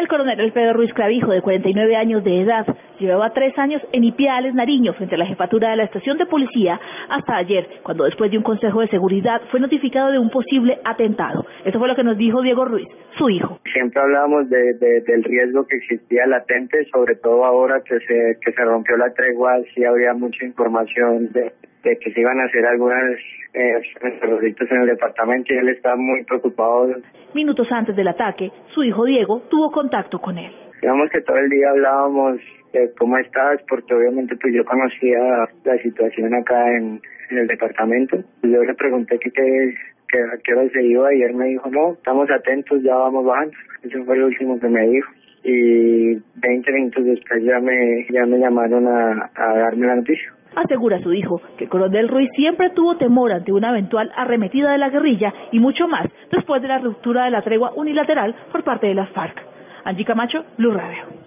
El coronel Alfredo Ruiz Clavijo, de 49 años de edad, llevaba tres años en Ipiales, Nariño, frente a la jefatura de la estación de policía, hasta ayer, cuando después de un consejo de seguridad fue notificado de un posible atentado. Esto fue lo que nos dijo Diego Ruiz, su hijo. Siempre hablábamos de, del riesgo que existía latente, sobre todo ahora que se, que se rompió la tregua, sí habría mucha información de, de que se iban a hacer algunas eh, en el departamento y él está muy preocupado. Minutos antes del ataque, su hijo Diego tuvo contacto con él. Digamos que todo el día hablábamos de cómo estás, porque obviamente pues yo conocía la situación acá en, el departamento. Yo le pregunté que qué que a qué hora se iba y él me dijo, no, estamos atentos, ya vamos bajando. Eso fue lo último que me dijo. Y 20 minutos después ya me, ya me llamaron a, a darme la noticia. Asegura su hijo que el coronel Ruiz siempre tuvo temor ante una eventual arremetida de la guerrilla y mucho más después de la ruptura de la tregua unilateral por parte de las FARC. Angie Camacho, Blue Radio.